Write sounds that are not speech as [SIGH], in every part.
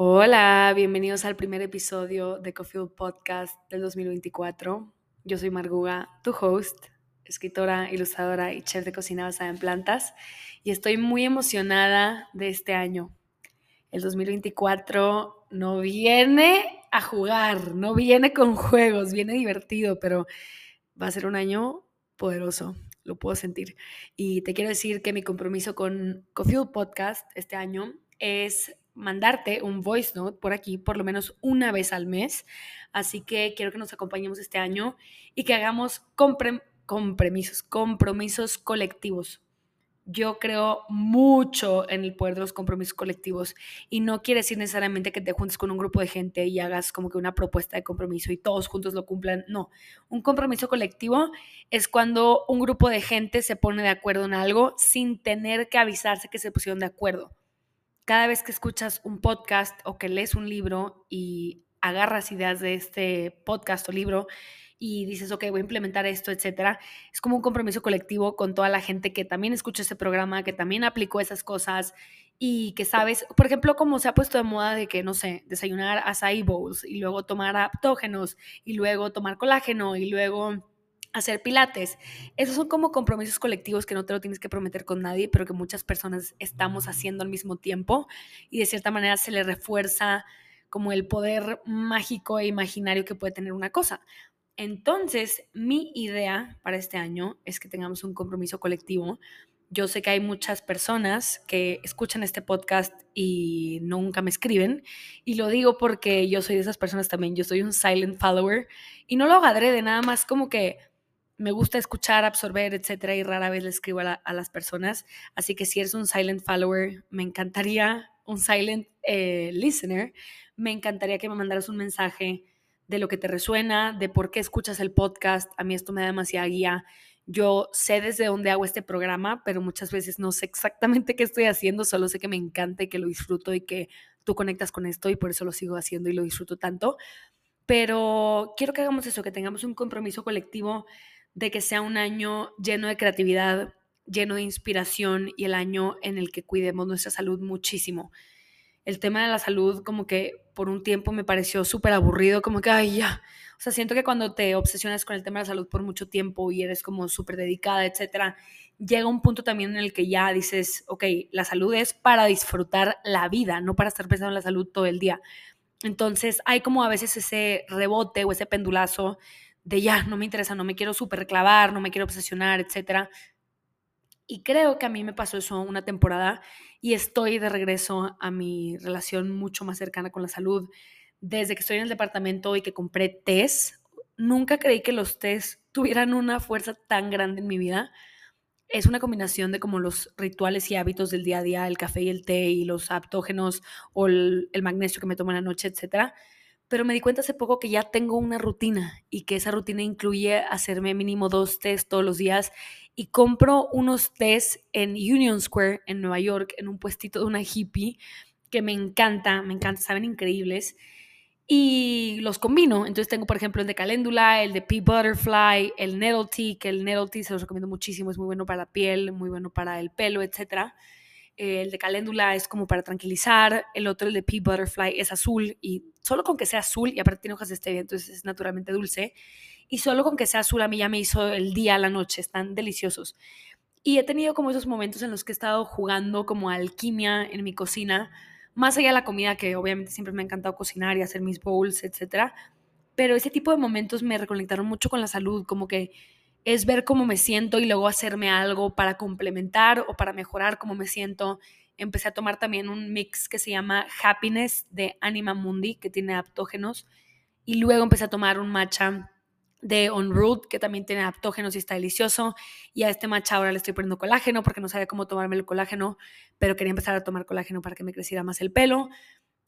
Hola, bienvenidos al primer episodio de Coffee Podcast del 2024. Yo soy Marguga, tu host, escritora, ilustradora y chef de cocina basada en plantas, y estoy muy emocionada de este año. El 2024 no viene a jugar, no viene con juegos, viene divertido, pero va a ser un año poderoso, lo puedo sentir. Y te quiero decir que mi compromiso con Coffee Podcast este año es mandarte un voice note por aquí por lo menos una vez al mes. Así que quiero que nos acompañemos este año y que hagamos compromisos, compromisos colectivos. Yo creo mucho en el poder de los compromisos colectivos y no quiere decir necesariamente que te juntes con un grupo de gente y hagas como que una propuesta de compromiso y todos juntos lo cumplan. No, un compromiso colectivo es cuando un grupo de gente se pone de acuerdo en algo sin tener que avisarse que se pusieron de acuerdo cada vez que escuchas un podcast o que lees un libro y agarras ideas de este podcast o libro y dices, ok, voy a implementar esto, etcétera, es como un compromiso colectivo con toda la gente que también escucha ese programa, que también aplicó esas cosas y que sabes, por ejemplo, como se ha puesto de moda de que, no sé, desayunar acai bowls y luego tomar aptógenos y luego tomar colágeno y luego hacer pilates. Esos son como compromisos colectivos que no te lo tienes que prometer con nadie, pero que muchas personas estamos haciendo al mismo tiempo y de cierta manera se le refuerza como el poder mágico e imaginario que puede tener una cosa. Entonces, mi idea para este año es que tengamos un compromiso colectivo. Yo sé que hay muchas personas que escuchan este podcast y nunca me escriben. Y lo digo porque yo soy de esas personas también. Yo soy un silent follower. Y no lo hago de nada más como que me gusta escuchar, absorber, etcétera, y rara vez le escribo a, las personas. Así que si eres un silent follower, me encantaría, un silent eh, listener, me encantaría que me mandaras un mensaje de lo que te resuena, de por qué escuchas el podcast. A mí esto me da demasiada guía. Yo sé desde dónde hago este programa, pero muchas veces no sé exactamente [LAUGHS] qué estoy haciendo, solo sé que me encanta y que lo disfruto y que tú conectas con esto y por eso lo sigo haciendo y lo disfruto tanto. Pero quiero que hagamos eso, que tengamos un compromiso colectivo de que sea un año lleno de creatividad, lleno de inspiración y el año en el que cuidemos nuestra salud muchísimo. El tema de la salud como que por un tiempo me pareció súper aburrido, como que, ay, ya. O sea, siento que cuando te obsesionas con el tema de la salud por mucho tiempo y eres como súper dedicada, etcétera, llega un punto también en el que ya dices, ok, la salud es para disfrutar la vida, no para estar pensando en la salud todo el día. Entonces hay como a veces ese rebote o ese pendulazo de ya, no me interesa, no me quiero súper clavar, no me quiero obsesionar, etc. Y creo que a mí me pasó eso una temporada y estoy de regreso a mi relación mucho más cercana con la salud. Desde que estoy en el departamento y que compré test, nunca creí que los test tuvieran una fuerza tan grande en mi vida. Es una combinación de como los rituales y hábitos del día a día, el café y el té y los aptógenos o el, el magnesio que me tomo en la noche, etcétera pero me di cuenta hace poco que ya tengo una rutina y que esa rutina incluye hacerme mínimo dos test todos los días y compro unos test en Union Square en Nueva York, en un puestito de una hippie que me encanta, me encanta, saben increíbles y los combino. Entonces tengo, por ejemplo, el de caléndula, el de pea butterfly, el nettle tea, que el nettle tea se los recomiendo muchísimo, es muy bueno para la piel, muy bueno para el pelo, etcétera el de caléndula es como para tranquilizar, el otro, el de pea butterfly, es azul y solo con que sea azul, y aparte tiene hojas de stevia, entonces es naturalmente dulce, y solo con que sea azul a mí ya me hizo el día, la noche, están deliciosos. Y he tenido como esos momentos en los que he estado jugando como alquimia en mi cocina, más allá de la comida, que obviamente siempre me ha encantado cocinar y hacer mis bowls, etcétera, pero ese tipo de momentos me reconectaron mucho con la salud, como que es ver cómo me siento y luego hacerme algo para complementar o para mejorar cómo me siento. Empecé a tomar también un mix que se llama Happiness de Anima Mundi, que tiene aptógenos. Y luego empecé a tomar un matcha de On Root, que también tiene aptógenos y está delicioso. Y a este matcha ahora le estoy poniendo colágeno porque no sabía cómo tomarme el colágeno, pero quería empezar a tomar colágeno para que me creciera más el pelo.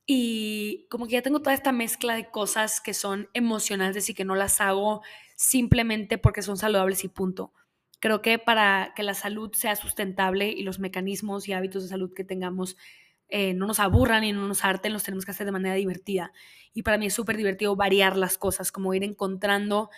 Y como que ya tengo toda esta mezcla de cosas que son emocionales y que no las hago simplemente porque son saludables y punto. Creo que para que la salud sea sustentable y los mecanismos y hábitos de salud que tengamos eh, no nos aburran y no nos harten, los tenemos que hacer de manera divertida. Y para mí es súper divertido variar las cosas, como ir encontrando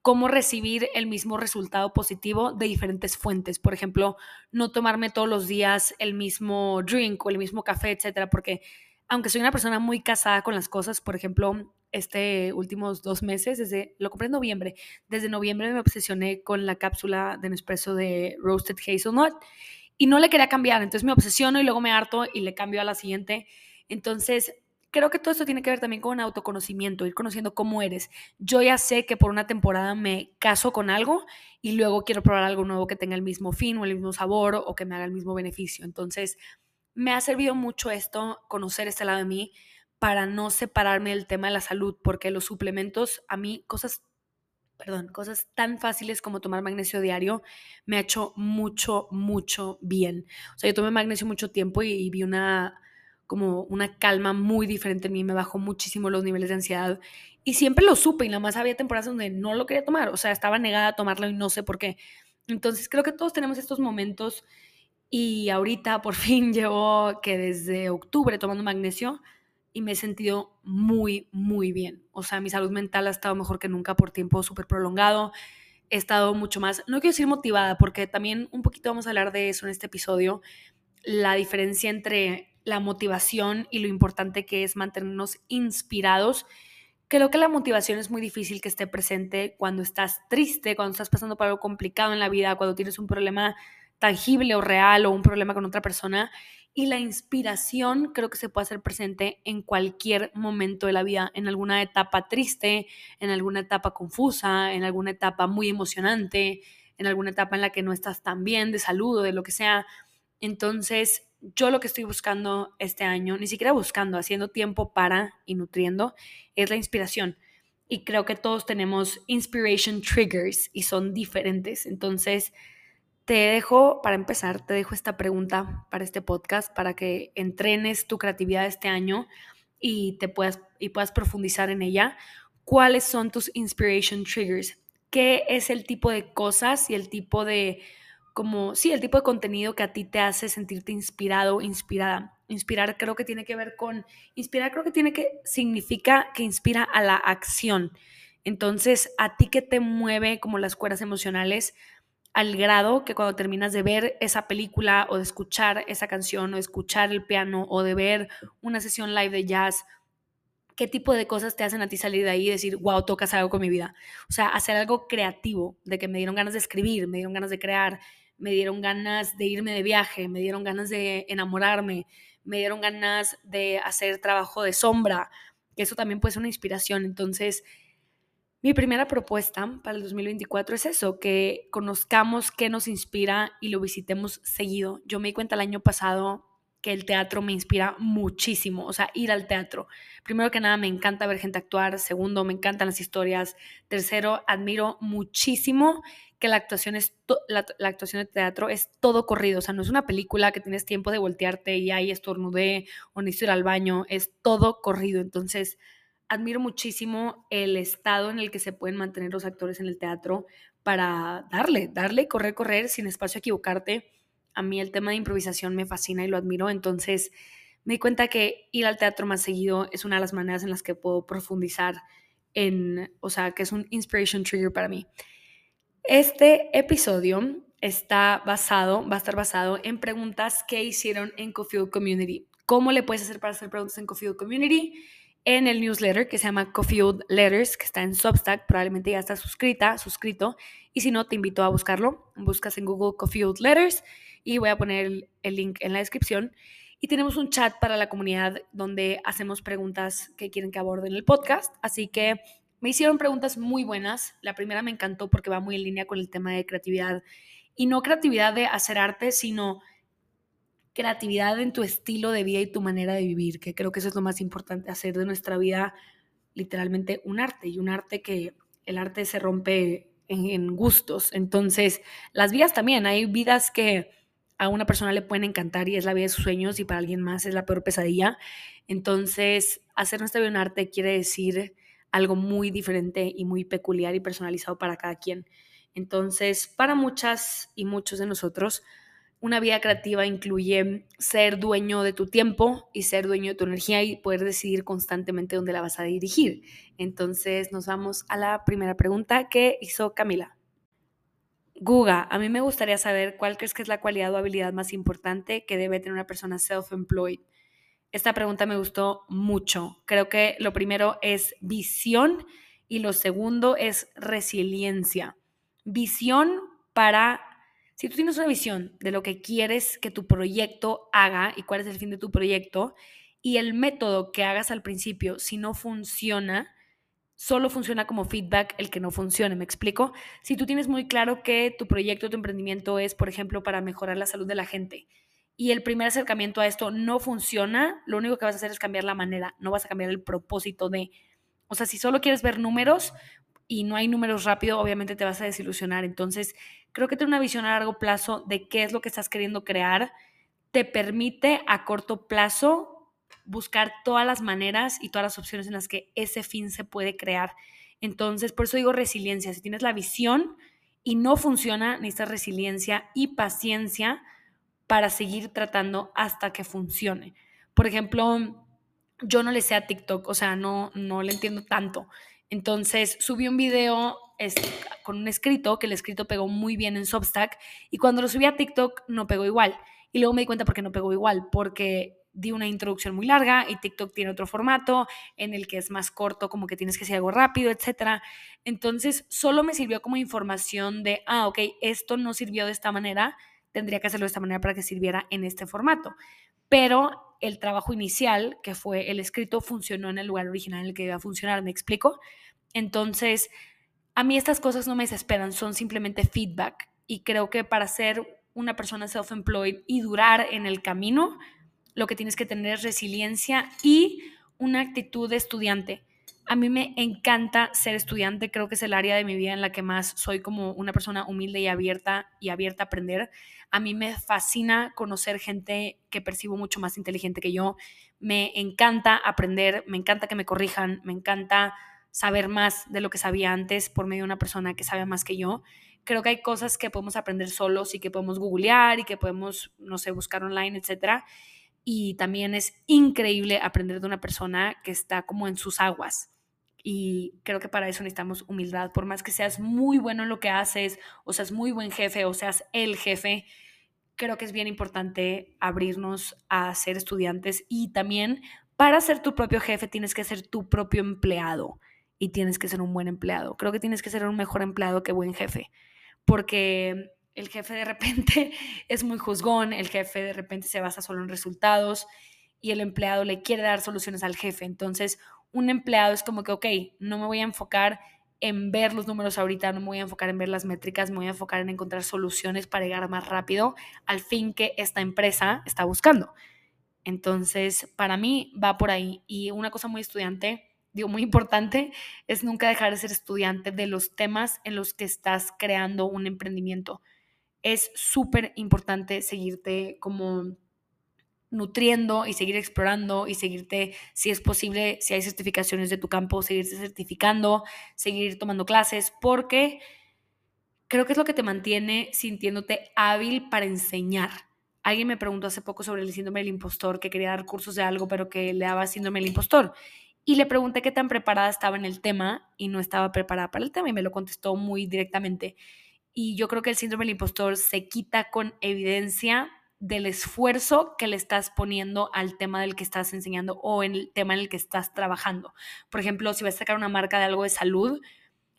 cómo recibir el mismo resultado positivo de diferentes fuentes. Por ejemplo, no tomarme todos los días el mismo drink o el mismo café, etcétera, porque aunque soy una persona muy casada con las cosas, por ejemplo, este últimos dos meses, desde, lo compré en noviembre, desde noviembre me obsesioné con la cápsula de Nespresso de Roasted Hazelnut y no le quería cambiar, entonces me obsesiono y luego me harto y le cambio a la siguiente. Entonces, creo que todo esto tiene que ver también con autoconocimiento, ir conociendo cómo eres. Yo ya sé que por una temporada me caso con algo y luego quiero probar algo nuevo que tenga el mismo fin o el mismo sabor o que me haga el mismo beneficio. Entonces, me ha servido mucho esto, conocer este lado de mí, para no separarme del tema de la salud, porque los suplementos, a mí, cosas, perdón, cosas tan fáciles como tomar magnesio diario, me ha hecho mucho, mucho bien. O sea, yo tomé magnesio mucho tiempo y, vi una como una calma muy diferente en mí, me bajó muchísimo los niveles de ansiedad y siempre lo supe y nada más había temporadas donde no lo quería tomar, o sea, estaba negada a tomarlo y no sé por qué. Entonces creo que todos tenemos estos momentos y ahorita por [LAUGHS] fin llevo que desde octubre tomando magnesio y me he sentido muy, muy bien. O sea, mi salud mental ha estado mejor que nunca por tiempo súper prolongado. He estado mucho más, no quiero decir motivada, porque también un poquito vamos a hablar de eso en este episodio, la diferencia entre la motivación y lo importante que es mantenernos inspirados. Creo que la motivación es muy difícil que esté presente cuando estás triste, cuando estás pasando por algo complicado en la vida, cuando tienes un problema tangible o real o un problema con otra persona y la inspiración creo que se puede hacer presente en cualquier momento de la vida, en alguna etapa triste, en alguna etapa confusa, en alguna etapa muy emocionante, en alguna etapa en la que no estás tan bien de salud o de lo que sea. Entonces, yo lo que estoy buscando este año, ni siquiera buscando, haciendo tiempo para y nutriendo, es la inspiración. Y creo que todos tenemos inspiration triggers y son diferentes. Entonces, te dejo, para empezar, te dejo esta pregunta para este podcast, para que entrenes tu creatividad este año y, te puedas, y puedas profundizar en ella. ¿Cuáles son tus inspiration triggers? ¿Qué es el tipo de cosas y el tipo de, como, sí, el tipo de contenido que a ti te hace sentirte inspirado, inspirada? Inspirar creo que tiene que ver con, inspirar creo que tiene que, significa que inspira a la acción. Entonces, ¿a ti qué te mueve como las cuerdas emocionales? Al grado que cuando terminas de ver esa película o de escuchar esa canción o escuchar el piano o de ver una sesión live de jazz, qué tipo de cosas te hacen a ti salir de ahí y decir, wow, tocas algo con mi vida. O sea, hacer algo creativo, de que me dieron ganas de escribir, me dieron ganas de crear, me dieron ganas de irme de viaje, me dieron ganas de enamorarme, me dieron ganas de hacer trabajo de sombra, que eso también puede ser una inspiración. Entonces, mi primera propuesta para el 2024 es eso, que conozcamos qué nos inspira y lo visitemos seguido. Yo me di cuenta el año pasado que el teatro me inspira muchísimo, o sea, ir al teatro. Primero que nada, me encanta ver gente actuar. Segundo, me encantan las historias. Tercero, admiro muchísimo que la actuación, es la, actuación de teatro es todo corrido, o sea, no es una película que tienes tiempo de voltearte y ahí estornudé o necesito ir al baño, es todo corrido. Entonces, admiro muchísimo el estado en el que se pueden mantener los actores en el teatro para darle, darle, correr, correr, sin espacio a equivocarte. A mí el tema de improvisación me fascina y lo admiro, entonces me di cuenta que ir al teatro más seguido es una de las maneras en las que puedo profundizar en, o sea, que es un inspiration trigger para mí. Este episodio está basado, va a estar basado en preguntas que hicieron en Cofield Community. ¿Cómo le puedes hacer para hacer preguntas en Cofield Community? En el newsletter que se llama Cofield Letters, que está en Substack, probablemente ya está suscrita, suscrito, y si no, te invito a buscarlo. Buscas en Google Cofield Letters y voy a poner el, link en la descripción. Y tenemos un chat para la comunidad donde hacemos preguntas que quieren que aborden el podcast. Así que me hicieron preguntas muy buenas. La primera me encantó porque va muy en línea con el tema de creatividad. Y no creatividad de hacer arte, sino creatividad en tu estilo de vida y tu manera de vivir, que creo que eso es lo más importante, hacer de nuestra vida literalmente un arte y un arte que el arte se rompe en, gustos. Entonces, las vidas también, hay vidas que a una persona le pueden encantar y es la vida de sus sueños y para alguien más es la peor pesadilla. Entonces, hacer nuestra vida un arte quiere decir algo muy diferente y muy peculiar y personalizado para cada quien. Entonces, para muchas y muchos de nosotros, una vida creativa incluye ser dueño de tu tiempo y ser dueño de tu energía y poder decidir constantemente dónde la vas a dirigir. Entonces nos vamos a la primera pregunta que hizo Camila. Guga, a mí me gustaría saber cuál crees que es la cualidad o habilidad más importante que debe tener una persona self-employed. Esta pregunta me gustó mucho. Creo que lo primero es visión y lo segundo es resiliencia. Visión para, si tú tienes una visión de lo que quieres que tu proyecto haga y cuál es el fin de tu proyecto y el método que hagas al principio, si no funciona, solo funciona como feedback el que no funcione, ¿me explico? Si tú tienes muy claro que tu proyecto, tu emprendimiento es, por ejemplo, para mejorar la salud de la gente y el primer acercamiento a esto no funciona, lo único que vas a hacer es cambiar la manera, no vas a cambiar el propósito de, o sea, si solo quieres ver números y no hay números rápido, obviamente te vas a desilusionar. Entonces, creo que tener una visión a largo plazo de qué es lo que estás queriendo crear te permite a corto plazo buscar todas las maneras y todas las opciones en las que ese fin se puede crear. Entonces, por eso digo resiliencia. Si tienes la visión y no funciona, necesitas resiliencia y paciencia para seguir tratando hasta que funcione. Por ejemplo, yo no le sé a TikTok, o sea, no, no le entiendo tanto. Entonces subí un video con un escrito, que el escrito pegó muy bien en Substack, y cuando lo subí a TikTok no pegó igual. Y luego me di cuenta por qué no pegó igual, porque di una introducción muy larga y TikTok tiene otro formato en el que es más corto, como que tienes que hacer algo rápido, etc. Entonces solo me sirvió como información de, ah, ok, esto no sirvió de esta manera, tendría que hacerlo de esta manera para que sirviera en este formato. Pero el trabajo inicial, que fue el escrito, funcionó en el lugar original en el que iba a funcionar, ¿me explico? Entonces, a mí estas cosas no me desesperan, son simplemente feedback. Y creo que para ser una persona self-employed y durar en el camino, lo que tienes que tener es resiliencia y una actitud de estudiante. A mí me encanta ser estudiante, creo que es el área de mi vida en la que más soy como una persona humilde y abierta y abierta a aprender. A mí me fascina conocer gente que percibo mucho más inteligente que yo. Me encanta aprender, me encanta que me corrijan, me encanta saber más de lo que sabía antes por medio de una persona que sabe más que yo. Creo que hay cosas que podemos aprender solos y que podemos googlear y que podemos, no sé, buscar online, etcétera y también es increíble aprender de una persona que está como en sus aguas, y creo que para eso necesitamos humildad. Por más que seas muy bueno en lo que haces, o seas muy buen jefe, o seas el jefe, creo que es bien importante abrirnos a ser estudiantes y también para ser tu propio jefe tienes que ser tu propio empleado y tienes que ser un buen empleado. Creo que tienes que ser un mejor empleado que buen jefe, porque el jefe de repente [LAUGHS] es muy juzgón, el jefe de repente se basa solo en resultados y el empleado le quiere dar soluciones al jefe. Entonces, un empleado es como que, ok, no me voy a enfocar en ver los números ahorita, no me voy a enfocar en ver las métricas, me voy a enfocar en encontrar soluciones para llegar más rápido al fin que esta empresa está buscando. Entonces, para mí va por ahí. Y una cosa muy estudiante, digo, muy importante, es nunca dejar de ser estudiante de los temas en los que estás creando un emprendimiento. Es súper importante seguirte como nutriendo y seguir explorando y seguirte, si es posible, si hay certificaciones de tu campo, seguirte certificando, seguir tomando clases, porque creo que es lo que te mantiene sintiéndote hábil para enseñar. Alguien me preguntó hace poco sobre el síndrome del impostor, que quería dar cursos de algo, pero que le daba síndrome del impostor. Y le pregunté qué tan preparada estaba en el tema y no estaba preparada para el tema y me lo contestó muy directamente. Y yo creo que el síndrome del impostor se quita con evidencia del esfuerzo que le estás poniendo al tema del que estás enseñando o en el tema en el que estás trabajando. Por ejemplo, si vas a sacar una marca de algo de salud,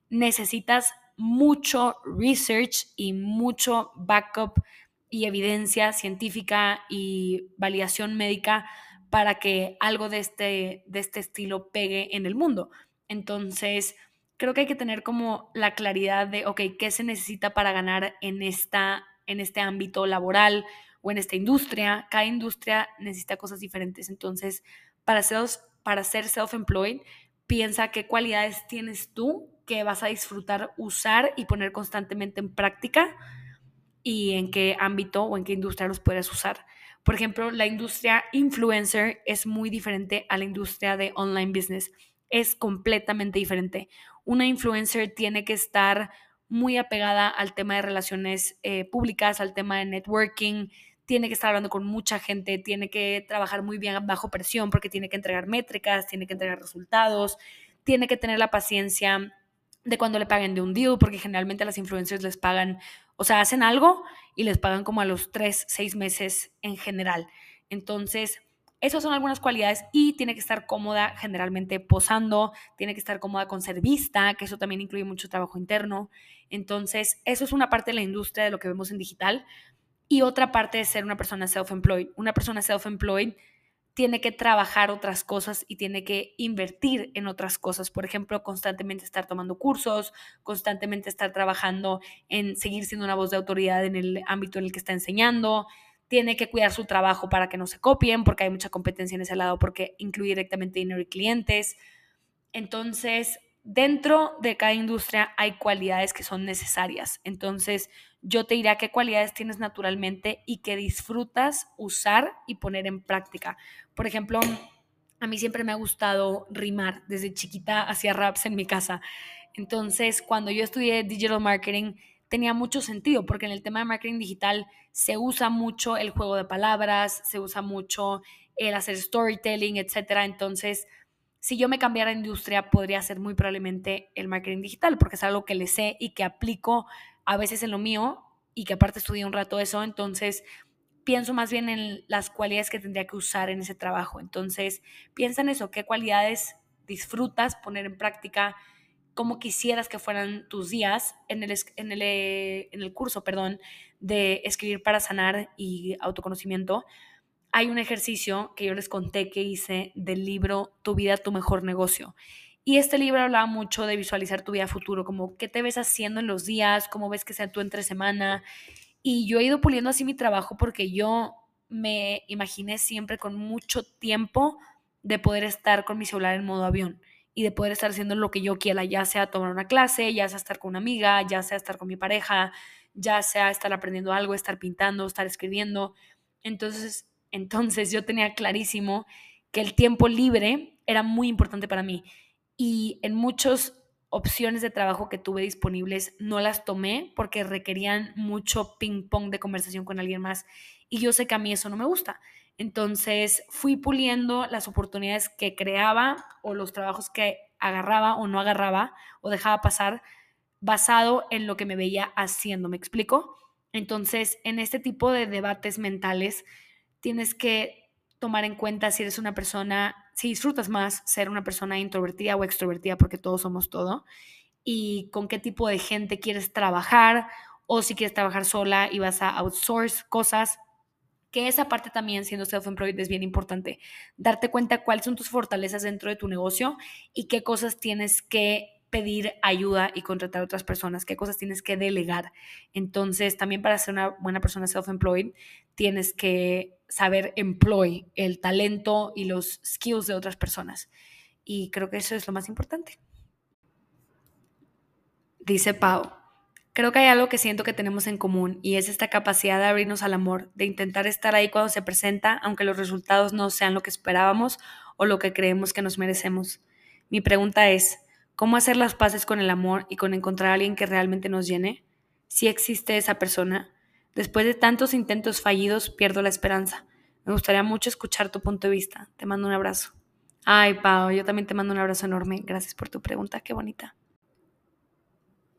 necesitas mucho research y mucho backup y evidencia científica y validación médica para que algo de este, de este estilo pegue en el mundo. Entonces, creo que hay que tener como la claridad de, ok, ¿qué se necesita para ganar en, esta, en este ámbito laboral? o en esta industria, cada industria necesita cosas diferentes. Entonces, para ser, para ser self-employed, piensa qué cualidades tienes tú que vas a disfrutar usar y poner constantemente en práctica y en qué ámbito o en qué industria los puedes usar. Por ejemplo, la industria influencer es muy diferente a la industria de online business. Es completamente diferente. Una influencer tiene que estar muy apegada al tema de relaciones eh, públicas, al tema de networking, tiene que estar hablando con mucha gente, tiene que trabajar muy bien bajo presión porque tiene que entregar métricas, tiene que entregar resultados, tiene que tener la paciencia de cuando le paguen de un deal, porque generalmente las influencers les pagan, o sea, hacen algo y les pagan como a los tres, seis meses en general. Entonces, esas son algunas cualidades y tiene que estar cómoda generalmente posando, tiene que estar cómoda con ser vista, que eso también incluye mucho trabajo interno. Entonces, eso es una parte de la industria de lo que vemos en digital. Y otra parte es ser una persona self-employed. Una persona self-employed tiene que trabajar otras cosas y tiene que invertir en otras cosas. Por ejemplo, constantemente estar tomando cursos, constantemente estar trabajando en seguir siendo una voz de autoridad en el ámbito en el que está enseñando. Tiene que cuidar su trabajo para que no se copien, porque hay mucha competencia en ese lado, porque incluye directamente dinero y clientes. Entonces, dentro de cada industria hay cualidades que son necesarias. Entonces, yo te diré qué cualidades tienes naturalmente y que disfrutas usar y poner en práctica. Por ejemplo, a mí siempre me ha gustado rimar. Desde chiquita hacía raps en mi casa. Entonces, cuando yo estudié digital marketing, tenía mucho sentido, porque en el tema de marketing digital se usa mucho el juego de palabras, se usa mucho el hacer storytelling, etcétera. Entonces, si yo me cambiara de industria, podría ser muy probablemente el marketing digital, porque es algo que le sé y que aplico a veces en lo mío y que aparte estudié un rato eso, entonces pienso más bien en las cualidades que tendría que usar en ese trabajo. Entonces, piensa en eso, qué cualidades disfrutas poner en práctica, cómo quisieras que fueran tus días en el, en el, en el curso, perdón, de escribir para sanar y autoconocimiento hay un ejercicio que yo les conté que hice del libro Tu vida, tu mejor negocio. Y este libro hablaba mucho de visualizar tu vida futuro, como qué te ves haciendo en los días, cómo ves que sea tu entre semana. Y yo he ido puliendo así mi trabajo porque yo me imaginé siempre con mucho tiempo de poder estar con mi celular en modo avión y de poder estar haciendo lo que yo quiera, ya sea tomar una clase, ya sea estar con una amiga, ya sea estar con mi pareja, ya sea estar aprendiendo algo, estar pintando, estar escribiendo. Entonces, entonces yo tenía clarísimo que el tiempo libre era muy importante para mí y en muchas opciones de trabajo que tuve disponibles no las tomé porque requerían mucho ping pong de conversación con alguien más y yo sé que a mí eso no me gusta. Entonces fui puliendo las oportunidades que creaba o los trabajos que agarraba o no agarraba o dejaba pasar basado en lo que me veía haciendo, ¿me explico? Entonces, en este tipo de debates mentales, tienes que tomar en cuenta si eres una persona, si disfrutas más ser una persona introvertida o extrovertida, porque todos somos todo, y con qué tipo de gente quieres trabajar, o si quieres trabajar sola y vas a outsource cosas, que esa parte también siendo self-employed es bien importante, darte cuenta cuáles son tus fortalezas dentro de tu negocio y qué cosas tienes que pedir ayuda y contratar a otras personas, qué cosas tienes que delegar. Entonces, también para ser una buena persona self-employed, tienes que saber employ el talento y los skills de otras personas. Y creo que eso es lo más importante. Dice Pau, creo que hay algo que siento que tenemos en común y es esta capacidad de abrirnos al amor, de intentar estar ahí cuando se presenta, aunque los resultados no sean lo que esperábamos o lo que creemos que nos merecemos. Mi pregunta es, cómo hacer las paces con el amor y con encontrar a alguien que realmente nos llene. Si existe esa persona, después de tantos intentos fallidos, pierdo la esperanza. Me gustaría mucho escuchar tu punto de vista. Te mando un abrazo. Ay, Pau, yo también te mando un abrazo enorme. Gracias por tu pregunta, qué bonita.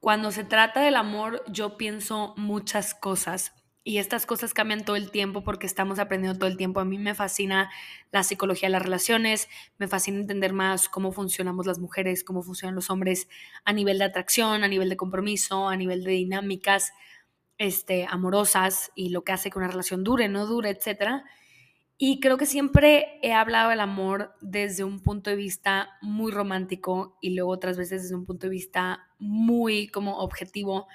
Cuando se trata del amor, yo pienso muchas cosas y estas cosas cambian todo el tiempo porque estamos aprendiendo todo el tiempo. A mí me fascina la psicología de las relaciones, me fascina entender más cómo funcionamos las mujeres, cómo funcionan los hombres a nivel de atracción, a nivel de compromiso, a nivel de dinámicas este, amorosas y lo que hace que una relación dure, no dure, etc. Y creo que siempre he hablado del amor desde un punto de vista muy romántico y luego otras veces desde un punto de vista muy como objetivo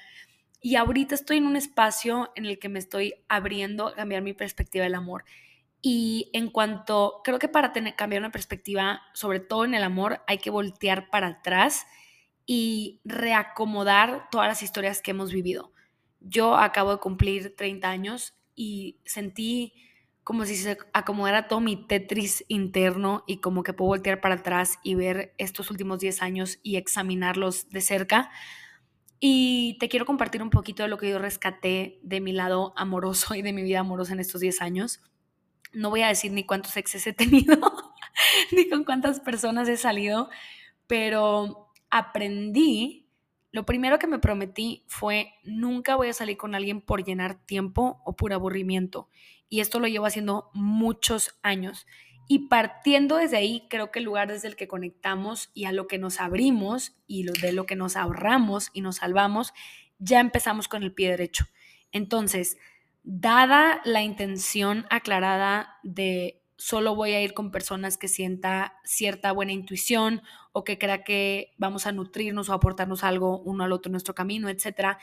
y ahorita estoy en un espacio en el que me estoy abriendo a cambiar mi perspectiva del amor. Y en cuanto, creo que para tener, cambiar una perspectiva, sobre todo en el amor, hay que voltear para atrás y reacomodar todas las historias que hemos vivido. Yo acabo de cumplir 30 años y sentí como si se acomodara todo mi Tetris interno y como que puedo voltear para atrás y ver estos últimos 10 años y examinarlos de cerca y te quiero compartir un poquito de lo que yo rescaté de mi lado amoroso y de mi vida amorosa en estos 10 años. No voy a decir ni cuántos exes he tenido, [LAUGHS] ni con cuántas personas he salido, pero aprendí, lo primero que me prometí fue nunca voy a salir con alguien por llenar tiempo o por aburrimiento. Y esto lo llevo haciendo muchos años. Y partiendo desde ahí, creo que el lugar desde el que conectamos y a lo que nos abrimos y lo, de lo que nos ahorramos y nos salvamos, ya empezamos con el pie derecho. Entonces, dada la intención aclarada de solo voy a ir con personas que sienta cierta buena intuición o que crea que vamos a nutrirnos o aportarnos algo uno al otro en nuestro camino, etcétera.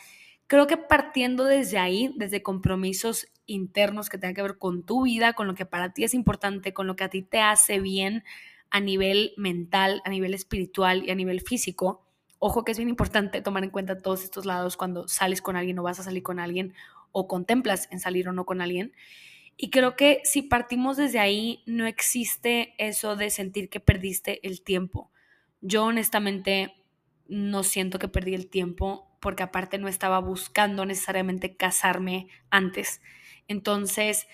Creo que partiendo desde ahí, desde compromisos internos que tengan que ver con tu vida, con lo que para ti es importante, con lo que a ti te hace bien a nivel mental, a nivel espiritual y a nivel físico. Ojo que es bien importante tomar en cuenta todos estos lados cuando sales con alguien o vas a salir con alguien o contemplas en salir o no con alguien. Y creo que si partimos desde ahí, no existe eso de sentir que perdiste el tiempo. Yo honestamente no siento que perdí el tiempo porque aparte no estaba buscando necesariamente casarme antes. Entonces,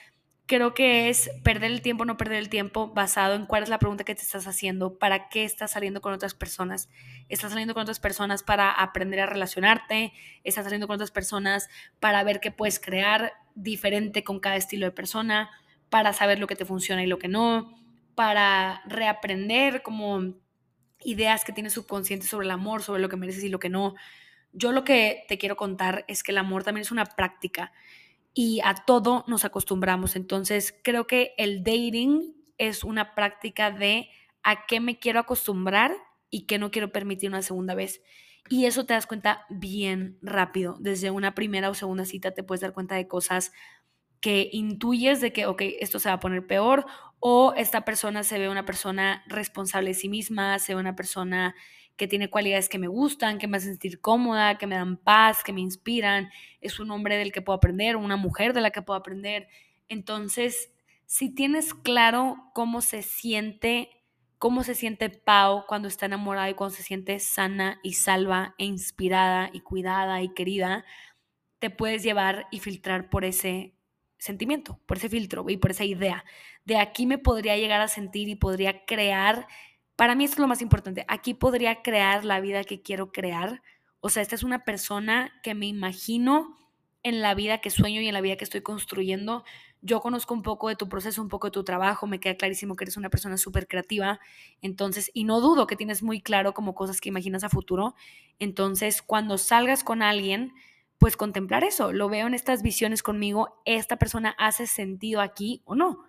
creo que es perder el tiempo, no perder el tiempo, basado en cuál es la pregunta que te estás haciendo, para qué estás saliendo con otras personas. Estás saliendo con otras personas para aprender a relacionarte, estás saliendo con otras personas para ver qué puedes crear diferente con cada estilo de persona, para saber lo que te funciona y lo que no, para reaprender como ideas que tienes subconsciente sobre el amor, sobre lo que mereces y lo que no. Yo lo que te quiero contar es que el amor también es una práctica y a todo nos acostumbramos. Entonces, creo que el dating es una práctica de a qué me quiero acostumbrar y qué no quiero permitir una segunda vez. Y eso te das cuenta bien rápido. Desde una primera o segunda cita te puedes dar cuenta de cosas que intuyes de que, ok, esto se va a poner peor o esta persona se ve una persona responsable de sí misma, se ve una persona que tiene cualidades que me gustan, que me hacen sentir cómoda, que me dan paz, que me inspiran. Es un hombre del que puedo aprender, una mujer de la que puedo aprender. Entonces, si tienes claro cómo se siente, cómo se siente Pau cuando está enamorada y cuando se siente sana y salva e inspirada y cuidada y querida, te puedes llevar y filtrar por ese sentimiento, por ese filtro y por esa idea. De aquí me podría llegar a sentir y podría crear para mí esto es lo más importante. Aquí podría crear la vida que quiero crear. O sea, esta es una persona que me imagino en la vida que sueño y en la vida que estoy construyendo. Yo conozco un poco de tu proceso, un poco de tu trabajo, me queda clarísimo que eres una persona súper creativa, entonces, y no dudo que tienes muy claro como cosas que imaginas a futuro. Entonces, cuando salgas con alguien, pues contemplar eso, lo veo en estas visiones conmigo, esta persona hace sentido aquí o no.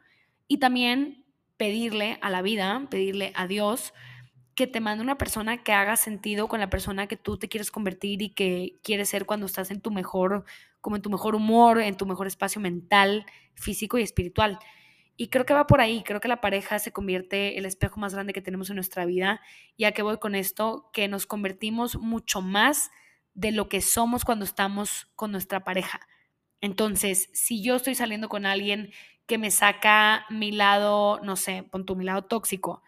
Y también pedirle a la vida, pedirle a Dios que te mande una persona que haga sentido con la persona que tú te quieres convertir y que quieres ser cuando estás en tu mejor, como en tu mejor humor, en tu mejor espacio mental, físico y espiritual. Y creo que va por ahí, creo que la pareja se convierte el espejo más grande que tenemos en nuestra vida. Y a qué voy con esto, que nos convertimos mucho más de lo que somos cuando estamos con nuestra pareja. Entonces, si yo estoy saliendo con alguien que me saca mi lado, no sé, pon tu mi lado tóxico,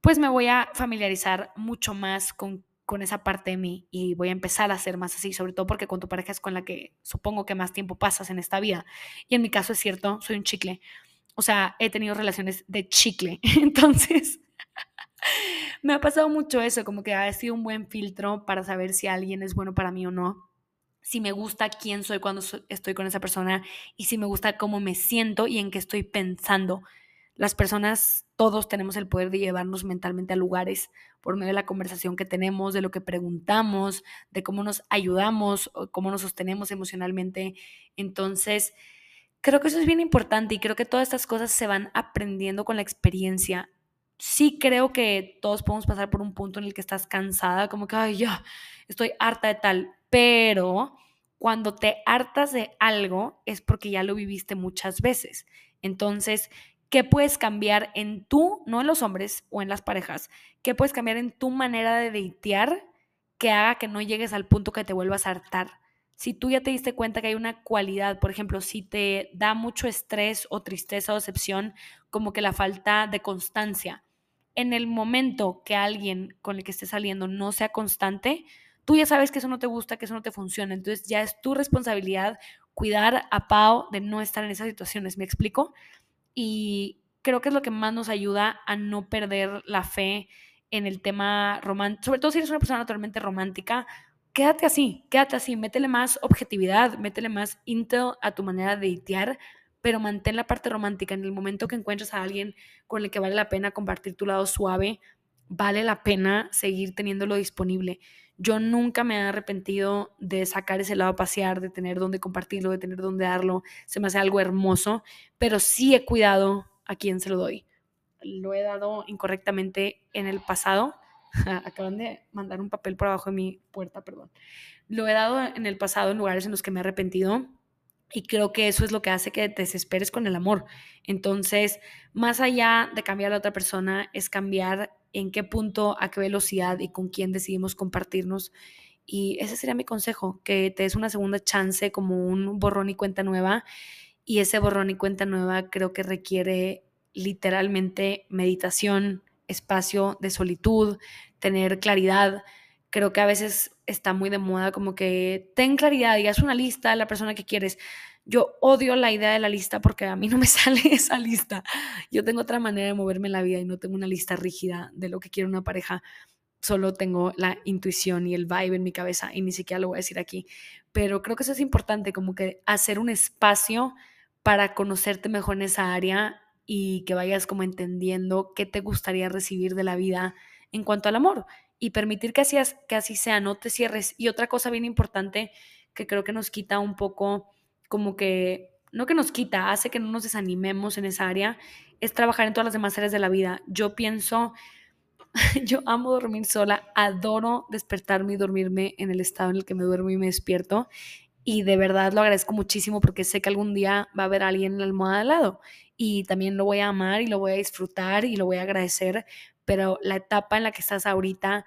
pues me voy a familiarizar mucho más con, con esa parte de mí y voy a empezar a ser más así, sobre todo porque con tu pareja es con la que supongo que más tiempo pasas en esta vida. Y en mi caso es cierto, soy un chicle. O sea, he tenido relaciones de chicle. [LAUGHS] Entonces, me ha pasado mucho eso, como que ha sido un buen filtro para saber si alguien es bueno para mí o no si me gusta quién soy cuando estoy con esa persona y si me gusta cómo me siento y en qué estoy pensando. Las personas, todos tenemos el poder de llevarnos mentalmente a lugares por medio de la conversación que tenemos, de lo que preguntamos, de cómo nos ayudamos, cómo nos sostenemos emocionalmente. Entonces, creo que eso es bien importante y creo que todas estas cosas se van aprendiendo con la experiencia. Sí creo que todos podemos pasar por un punto en el que estás cansada, como que, ay, ya, estoy harta de tal, pero cuando te hartas de algo es porque ya lo viviste muchas veces. Entonces, ¿qué puedes cambiar en tú, no en los hombres o en las parejas? ¿Qué puedes cambiar en tu manera de deitear que haga que no llegues al punto que te vuelvas a hartar? Si tú ya te diste cuenta que hay una cualidad, por ejemplo, si te da mucho estrés o tristeza o decepción, como que la falta de constancia. En el momento que alguien con el que estés saliendo no sea constante, tú ya sabes que eso no te gusta, que eso no te funciona. Entonces ya es tu responsabilidad cuidar a Pau de no estar en esas situaciones. ¿Me explico? Y creo que es lo que más nos ayuda a no perder la fe en el tema romántico. Sobre todo si eres una persona naturalmente romántica, quédate así, quédate así, métele más objetividad, métele más intel a tu manera de itear, pero mantén la parte romántica. En el momento que encuentres a alguien con el que vale la pena compartir tu lado suave, vale la pena seguir teniéndolo disponible. Yo nunca me he arrepentido de sacar ese lado a pasear, de tener donde compartirlo, de tener donde darlo. Se me hace algo hermoso, pero sí he cuidado a quien se lo doy. Lo he dado incorrectamente en el pasado. [LAUGHS] Acaban de mandar un papel por abajo de mi puerta, perdón. Lo he dado en el pasado en lugares en los que me he arrepentido y creo que eso es lo que hace que te desesperes con el amor. Entonces, más allá de cambiar a la otra persona, es cambiar en qué punto, a qué velocidad y con quién decidimos compartirnos. Y ese sería mi consejo, que te des una segunda chance como un borrón y cuenta nueva. Y ese borrón y cuenta nueva creo que requiere literalmente meditación, espacio de solitud, tener claridad. Creo que a veces está muy de moda como que ten claridad y haz una lista de la persona que quieres. Yo odio la idea de la lista porque a mí no me [LAUGHS] sale esa lista. Yo tengo otra manera de moverme en la vida y no tengo una lista rígida de lo que quiere una pareja. Solo tengo la intuición y el vibe en mi cabeza y ni siquiera lo voy a decir aquí. Pero creo que eso es importante, como que hacer un espacio para conocerte mejor en esa área y que vayas como entendiendo qué te gustaría recibir de la vida en cuanto al amor y permitir que así, que así sea, no te cierres. Y otra cosa bien importante que creo que nos quita un poco, como que, no que nos quita, hace que no nos desanimemos en esa área, es trabajar en todas las demás áreas de la vida. Yo pienso, [LAUGHS] yo amo dormir sola, adoro despertarme y dormirme en el estado en el que me duermo y me despierto. Y de verdad lo agradezco muchísimo porque sé que algún día va a haber alguien en la almohada al lado. Y también lo voy a amar y lo voy a disfrutar y lo voy a agradecer pero la etapa en la que estás ahorita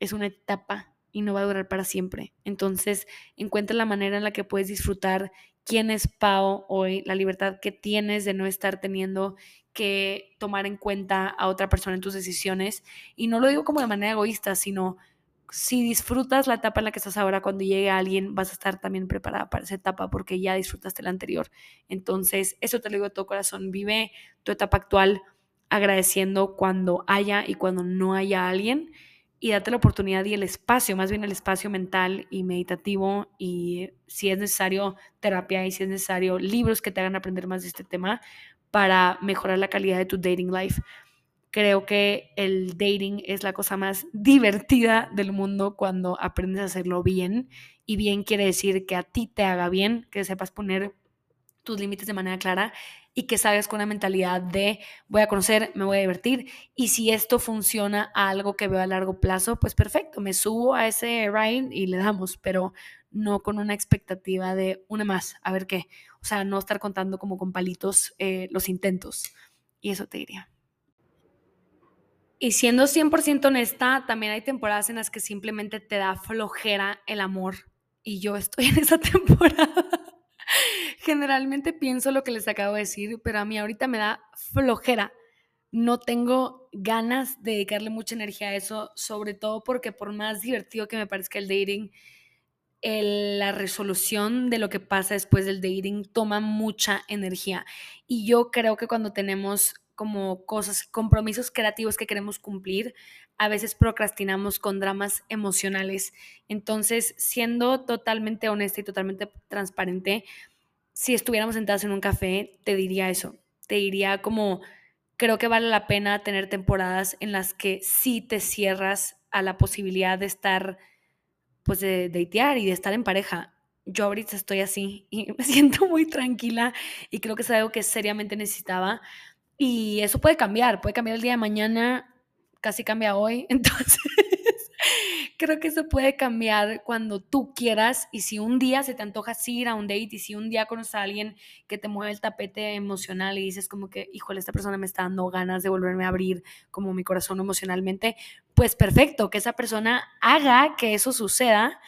es una etapa y no va a durar para siempre. Entonces, encuentra la manera en la que puedes disfrutar quién es Pau hoy, la libertad que tienes de no estar teniendo que tomar en cuenta a otra persona en tus decisiones. Y no lo digo como de manera egoísta, sino si disfrutas la etapa en la que estás ahora, cuando llegue alguien, vas a estar también preparada para esa etapa porque ya disfrutaste la anterior. Entonces, eso te lo digo de todo corazón. Vive tu etapa actual agradeciendo cuando haya y cuando no haya alguien y date la oportunidad y el espacio, más bien el espacio mental y meditativo y si es necesario terapia y si es necesario libros que te hagan aprender más de este tema para mejorar la calidad de tu dating life. Creo que el dating es la cosa más divertida del mundo cuando aprendes a hacerlo bien y bien quiere decir que a ti te haga bien, que sepas poner tus límites de manera clara y que salgas con una mentalidad de voy a conocer, me voy a divertir y si esto funciona a algo que veo a largo plazo, pues perfecto, me subo a ese ride y le damos, pero no con una expectativa de una más, a ver qué, o sea, no estar contando como con palitos eh, los intentos y eso te diría. Y siendo 100% honesta, también hay temporadas en las que simplemente te da flojera el amor y yo estoy en esa [LAUGHS] temporada. Generalmente pienso lo que les acabo de decir, pero a mí ahorita me da flojera. No tengo ganas de dedicarle mucha energía a eso, sobre todo porque por más divertido que me parezca el dating, la resolución de lo que pasa después del dating toma mucha energía. Y yo creo que cuando tenemos como cosas, compromisos creativos que queremos cumplir, a veces procrastinamos con dramas emocionales. Entonces, siendo totalmente honesta y totalmente transparente, si estuviéramos sentados en un café, te diría eso. Te diría como, creo que vale la pena tener temporadas en las que sí te cierras a la posibilidad de estar, pues de datear y de estar en pareja. Yo ahorita estoy así y [LAUGHS] me siento muy tranquila y creo que es algo que seriamente necesitaba. Y eso puede cambiar, puede cambiar el día de mañana, casi cambia hoy. [LAUGHS] Entonces, creo que eso puede cambiar cuando tú quieras y si un día se te antoja ir a un date y si un día conoces a alguien que te mueve el tapete emocional y dices como que, híjole, esta persona me está dando ganas de volverme a abrir como mi corazón emocionalmente, pues perfecto, que esa persona haga que eso suceda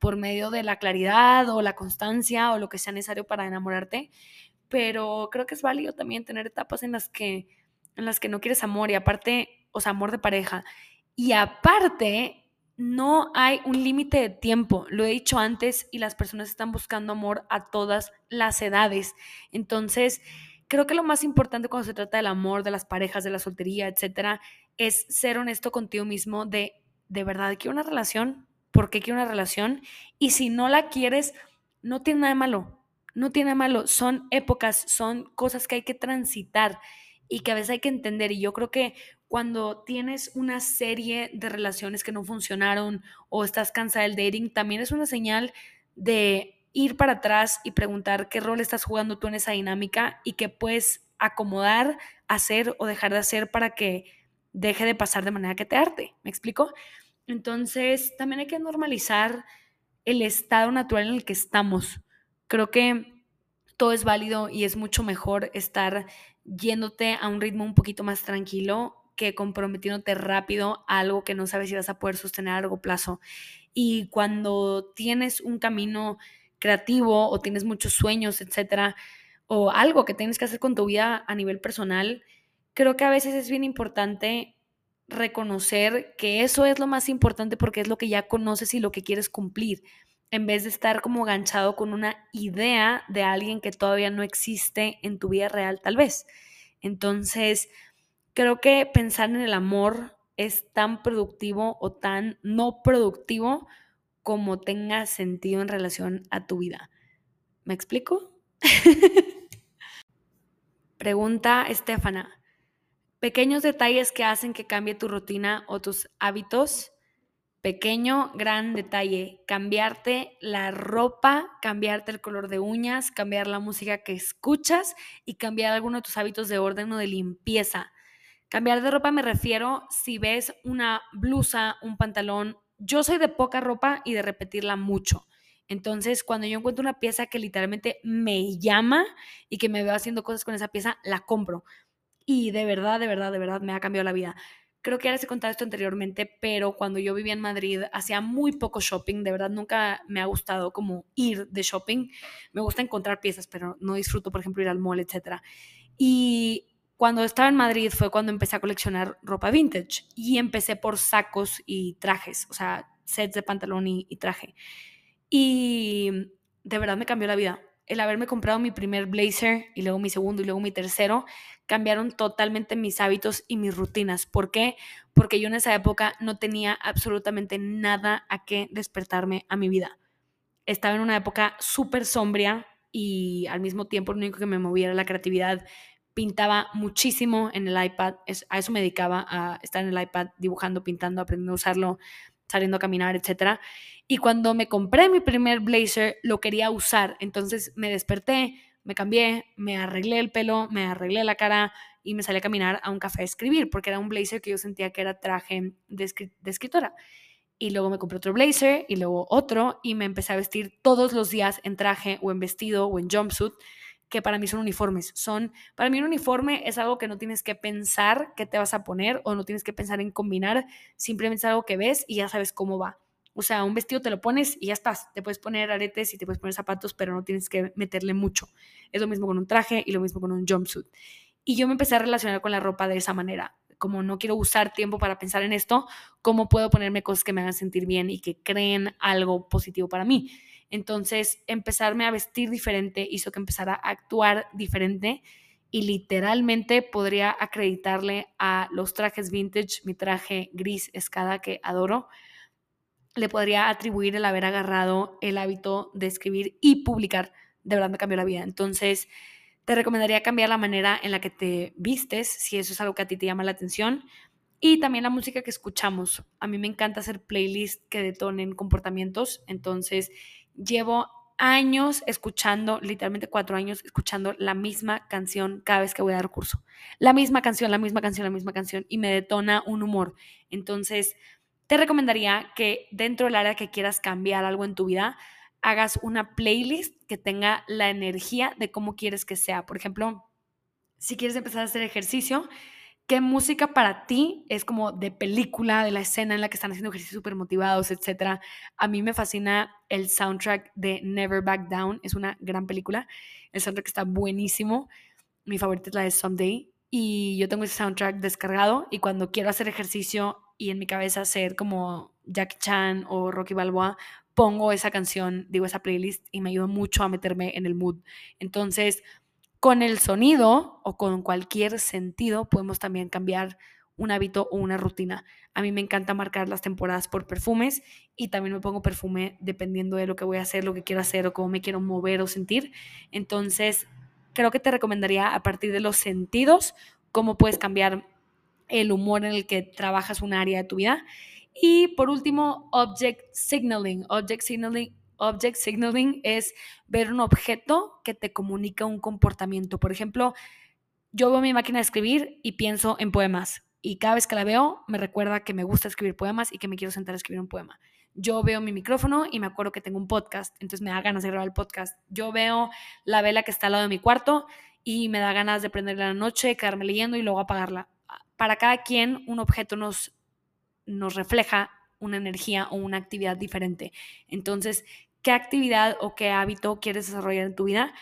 por medio de la claridad o la constancia o lo que sea necesario para enamorarte, pero creo que es válido también tener etapas en las que en las que no quieres amor y aparte, o sea, amor de pareja. Y aparte, no hay un límite de tiempo, lo he dicho antes, y las personas están buscando amor a todas las edades. Entonces, creo que lo más importante cuando se trata del amor, de las parejas, de la soltería, etcétera, es ser honesto contigo mismo de, de verdad, quiero una relación, ¿por qué quiero una relación? Y si no la quieres, no tiene nada malo. no tiene malo, son épocas, son cosas que hay que transitar y que a veces hay que entender. Y yo creo que cuando tienes una serie de relaciones que no funcionaron o estás cansada del dating, también es una señal de ir para atrás y preguntar qué rol estás jugando tú en esa dinámica y qué puedes acomodar, hacer o dejar de hacer para que deje de pasar de manera que te arte. ¿Me explico? Entonces, también hay que normalizar el estado natural en el que estamos. Creo que todo es válido y es mucho mejor estar yéndote a un ritmo un poquito más tranquilo que comprometiéndote rápido a algo que no sabes si vas a poder sostener a largo plazo. Y cuando tienes un camino creativo o tienes muchos sueños, etcétera, o algo que tienes que hacer con tu vida a nivel personal, creo que a veces es bien importante reconocer que eso es lo más importante porque es lo que ya conoces y lo que quieres cumplir, en vez de estar como ganchado con una idea de alguien que todavía no existe en tu vida real, tal vez. Entonces, creo que pensar en el amor es tan productivo o tan no productivo como tenga sentido en relación a tu vida. ¿Me explico? [LAUGHS] Pregunta Estefana. Pequeños detalles que hacen que cambie tu rutina o tus hábitos. Pequeño, gran detalle. Cambiarte la ropa, cambiarte el color de uñas, cambiar la música que escuchas y cambiar alguno de tus hábitos de orden o de limpieza. Cambiar de ropa me refiero si ves una blusa, un pantalón. Yo soy de poca ropa y de repetirla mucho. Entonces, cuando yo encuentro una pieza que literalmente me llama y que me veo haciendo cosas con esa pieza, la compro. Y de verdad, de verdad, de verdad me ha cambiado la vida. Creo que ya les he contado esto anteriormente, pero cuando yo vivía en Madrid hacía muy poco shopping. De verdad, nunca me ha gustado como ir de shopping. Me gusta encontrar piezas, pero no disfruto, por ejemplo, ir al mall, etc. Y cuando estaba en Madrid fue cuando empecé a coleccionar ropa vintage y empecé por sacos y trajes, o sea, sets de pantalón y, traje. Y de verdad me cambió la vida. El haberme comprado mi primer blazer y luego mi segundo y luego mi tercero cambiaron totalmente mis hábitos y mis rutinas. ¿Por qué? Porque yo en esa época no tenía absolutamente nada a qué despertarme a mi vida. Estaba en una época súper sombria y al mismo tiempo lo único que me movía era la creatividad. Pintaba muchísimo en el iPad, a eso me dedicaba, a estar en el iPad dibujando, pintando, aprendiendo a usarlo, saliendo a caminar, etc. Y cuando me compré mi primer blazer, lo quería usar. Entonces me desperté, me cambié, me arreglé el pelo, me arreglé la cara y me salí a caminar a un café a escribir, porque era un blazer que yo sentía que era traje de, escritora. Y luego me compré otro blazer y luego otro y me empecé a vestir todos los días en traje o en vestido o en jumpsuit, que para mí son uniformes. Son, para mí un uniforme es algo que no tienes que pensar qué te vas a poner o no tienes que pensar en combinar, simplemente es algo que ves y ya sabes cómo va. O sea, un vestido te lo pones y ya estás. Te puedes poner aretes y te puedes poner zapatos, pero no tienes que meterle mucho. Es lo mismo con un traje y lo mismo con un jumpsuit. Y yo me empecé a relacionar con la ropa de esa manera. Como no quiero usar tiempo para pensar en esto, ¿cómo puedo ponerme cosas que me hagan sentir bien y que creen algo positivo para mí? Entonces, empezarme a vestir diferente hizo que empezara a actuar diferente y literalmente podría acreditarle a los trajes vintage, mi traje gris escada que adoro, le podría atribuir el haber agarrado el hábito de escribir y publicar. De verdad me cambió la vida. Entonces, te recomendaría cambiar la manera en la que te vistes, si eso es algo que a ti te llama la atención. Y también la música que escuchamos. A mí me encanta hacer playlists que detonen comportamientos. Entonces, llevo años escuchando, literalmente cuatro años, escuchando la misma canción cada vez que voy a dar curso. La misma canción, la misma canción, la misma canción. Y me detona un humor. Entonces, te recomendaría que dentro del área que quieras cambiar algo en tu vida, hagas una playlist que tenga la energía de cómo quieres que sea. Por ejemplo, si quieres empezar a hacer ejercicio, ¿qué música para ti es como de película, de la escena en la que están haciendo ejercicio súper motivados, etcétera? A mí me fascina el soundtrack de Never Back Down, es una gran película. El soundtrack está buenísimo. Mi favorita es la de Someday. Y yo tengo ese soundtrack descargado y cuando quiero hacer ejercicio y en mi cabeza ser como Jackie Chan o Rocky Balboa, pongo esa canción, digo esa playlist y me ayuda mucho a meterme en el mood. Entonces, con el sonido o con cualquier sentido podemos también cambiar un hábito o una rutina. A mí me encanta marcar las temporadas por perfumes y también me pongo perfume dependiendo de lo que voy a hacer, lo que quiero hacer o cómo me quiero mover o sentir. Entonces, creo que te recomendaría a partir de los sentidos cómo puedes cambiar el humor en el que trabajas un área de tu vida. Y por último, object signaling. Object signaling Object signaling es ver un objeto que te comunica un comportamiento. Por ejemplo, yo veo mi máquina de escribir y pienso en poemas. Y cada vez que la veo, me recuerda que me gusta escribir poemas y que me quiero sentar a escribir un poema. Yo veo mi micrófono y me acuerdo que tengo un podcast, entonces me da ganas de grabar el podcast. Yo veo la vela que está al lado de mi cuarto y me da ganas de prenderla la noche, quedarme leyendo y luego apagarla. Para cada quien, un objeto nos refleja una energía o una actividad diferente. Entonces, ¿qué actividad o qué hábito quieres desarrollar en tu vida?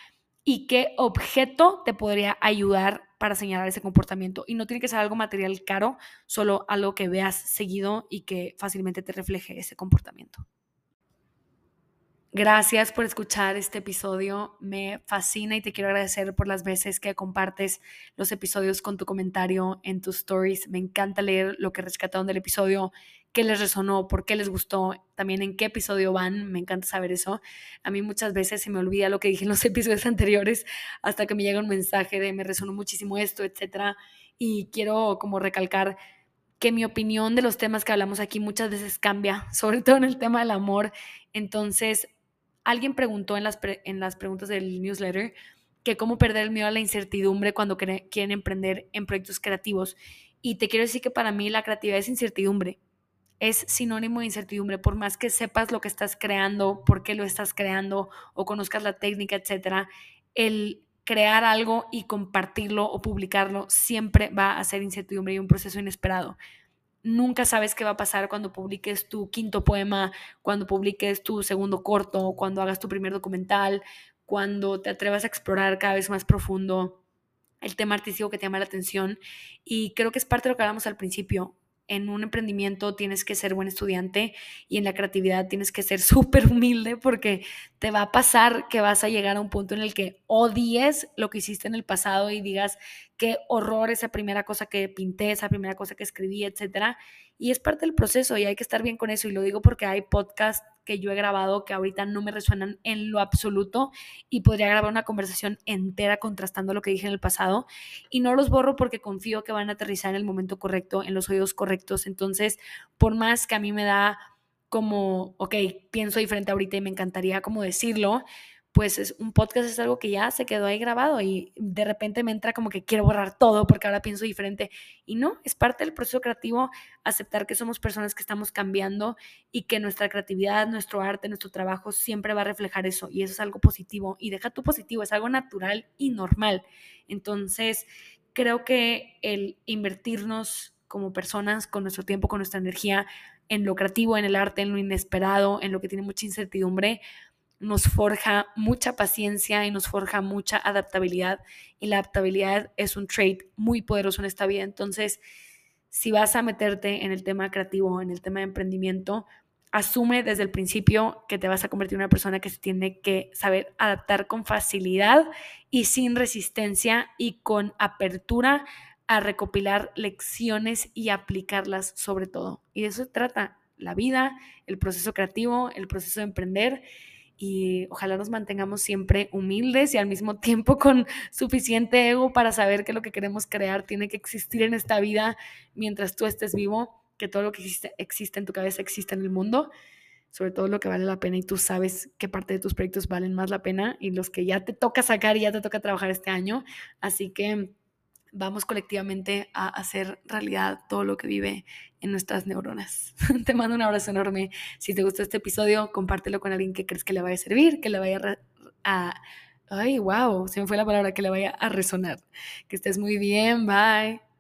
y qué objeto te podría ayudar para señalar ese comportamiento. Y no tiene que ser algo material caro, solo algo que veas seguido y que fácilmente te refleje ese comportamiento. Gracias por escuchar este episodio. Me fascina y te quiero agradecer por las veces que compartes los episodios con tu comentario en tus stories. Me encanta leer lo que rescataron del episodio, qué les resonó, por qué les gustó, también en qué episodio van. Me encanta saber eso. A mí muchas veces se me olvida lo que dije en los [LAUGHS] episodios anteriores hasta que me llega un mensaje de me resonó muchísimo esto, etcétera. Y quiero como recalcar que mi opinión de los temas que hablamos aquí muchas veces cambia, [LAUGHS] sobre todo en el tema del amor. Entonces, alguien preguntó en las, en las preguntas del newsletter que cómo perder el miedo a la incertidumbre cuando quieren emprender en proyectos creativos. Y te quiero decir que para mí la creatividad es incertidumbre. Es sinónimo de incertidumbre. Por más que sepas lo que estás creando, por qué lo estás creando o conozcas la técnica, etcétera, el crear algo y compartirlo o publicarlo siempre va a ser incertidumbre y un proceso inesperado nunca sabes qué va a pasar cuando publiques tu quinto poema, cuando publiques tu segundo corto, cuando hagas tu primer documental, cuando te atrevas a explorar cada vez más profundo el tema artístico que te llama la atención. Y creo que es parte de lo que hablamos al principio en un emprendimiento tienes que ser buen estudiante y en la creatividad tienes que ser [LAUGHS] súper humilde porque te va a pasar que vas a llegar a un punto en el que odies lo que hiciste en el pasado y digas qué horror esa primera cosa que pinté, esa primera cosa que escribí, etcétera. Y es parte del proceso y hay que estar bien con eso. Y lo digo porque hay podcasts que yo he grabado que ahorita no me resuenan en lo absoluto y podría grabar una conversación entera contrastando lo que dije en el pasado y no los borro porque confío que van a aterrizar en el momento correcto, en los oídos correctos. Entonces, por más que a mí me da como, ok, pienso diferente ahorita y me encantaría como decirlo, pues es, un podcast es algo que ya se quedó ahí grabado y de repente me entra como que quiero borrar todo porque ahora pienso diferente. Y no, es parte del proceso creativo aceptar que somos personas que estamos cambiando y que nuestra creatividad, nuestro arte, nuestro trabajo siempre va a reflejar eso y eso es algo positivo. Y deja tu positivo, es algo natural y normal. Entonces, creo que el invertirnos como personas con nuestro tiempo, con nuestra energía en lo creativo, en el arte, en lo inesperado, en lo que tiene mucha incertidumbre, nos forja mucha paciencia y nos forja mucha adaptabilidad. Y la adaptabilidad es un trait muy poderoso en esta vida. Entonces, si vas a meterte en el tema creativo, en el tema de emprendimiento, asume desde el principio que te vas a convertir en una persona que se tiene que saber adaptar con facilidad y sin resistencia y con apertura a recopilar lecciones y aplicarlas sobre todo. Y de eso trata la vida, el proceso creativo, el proceso de emprender y ojalá nos mantengamos siempre humildes y al mismo tiempo con suficiente ego para saber que lo que queremos crear tiene que existir en esta vida mientras tú estés vivo, que todo lo que existe, en tu cabeza existe en el mundo, sobre todo lo que vale la pena y tú sabes qué parte de tus proyectos valen más la pena y los que ya te toca sacar y ya te toca trabajar este año. Así que vamos colectivamente a hacer realidad todo lo que vive en nuestras neuronas. [LAUGHS] Te mando un abrazo enorme. Si te gustó este episodio, compártelo con alguien que crees que le vaya a servir, que le vaya a... Ay, wow, se me fue la palabra, que le vaya a resonar. Que estés muy bien, bye.